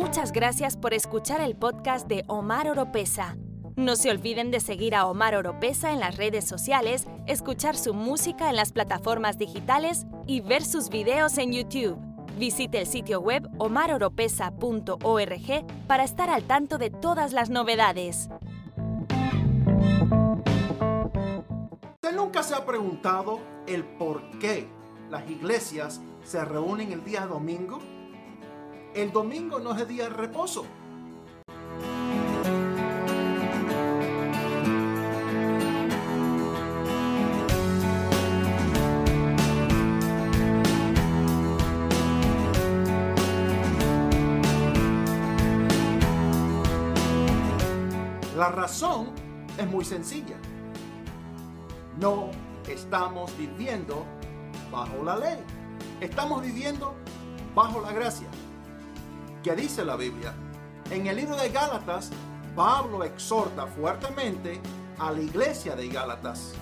Muchas gracias por escuchar el podcast de Omar Oropesa. No se olviden de seguir a Omar Oropesa en las redes sociales, escuchar su música en las plataformas digitales y ver sus videos en YouTube. Visite el sitio web omaroropesa.org para estar al tanto de todas las novedades. ¿Usted nunca se ha preguntado el por qué las iglesias se reúnen el día domingo? El domingo no es el día de reposo. La razón es muy sencilla. No estamos viviendo bajo la ley. Estamos viviendo bajo la gracia. ¿Qué dice la Biblia? En el libro de Gálatas, Pablo exhorta fuertemente a la iglesia de Gálatas.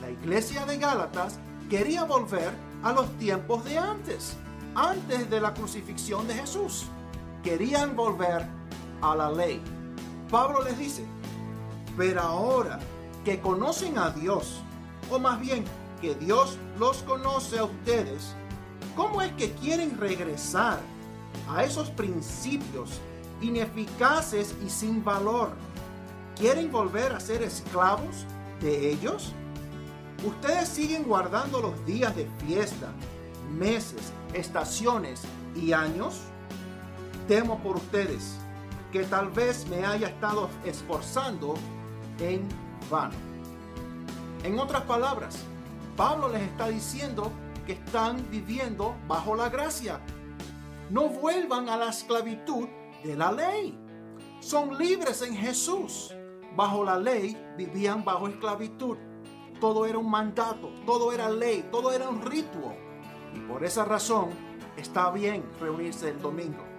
La iglesia de Gálatas quería volver a los tiempos de antes, antes de la crucifixión de Jesús. Querían volver a la ley. Pablo les dice, pero ahora que conocen a Dios, o más bien que Dios los conoce a ustedes, ¿cómo es que quieren regresar a esos principios ineficaces y sin valor? ¿Quieren volver a ser esclavos de ellos? Ustedes siguen guardando los días de fiesta, meses, estaciones y años. Temo por ustedes que tal vez me haya estado esforzando en vano. En otras palabras, Pablo les está diciendo que están viviendo bajo la gracia. No vuelvan a la esclavitud de la ley. Son libres en Jesús. Bajo la ley vivían bajo esclavitud. Todo era un mandato, todo era ley, todo era un ritual. Y por esa razón está bien reunirse el domingo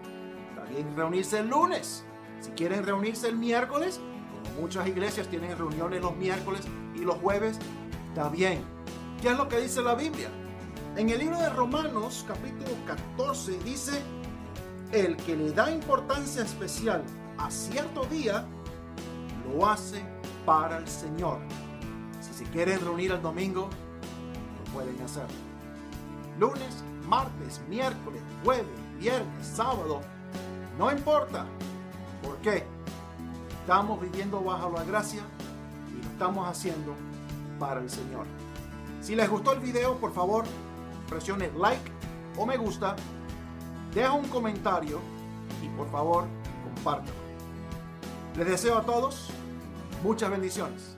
reunirse el lunes. Si quieren reunirse el miércoles, como muchas iglesias tienen reuniones los miércoles y los jueves, está bien. ¿Qué es lo que dice la Biblia? En el libro de Romanos, capítulo 14, dice, el que le da importancia especial a cierto día, lo hace para el Señor. Si se quieren reunir el domingo, lo pueden hacer. Lunes, martes, miércoles, jueves, viernes, sábado, no importa. ¿Por qué? Estamos viviendo bajo la gracia y lo estamos haciendo para el Señor. Si les gustó el video, por favor, presione like o me gusta, deja un comentario y por favor, compártelo. Les deseo a todos muchas bendiciones.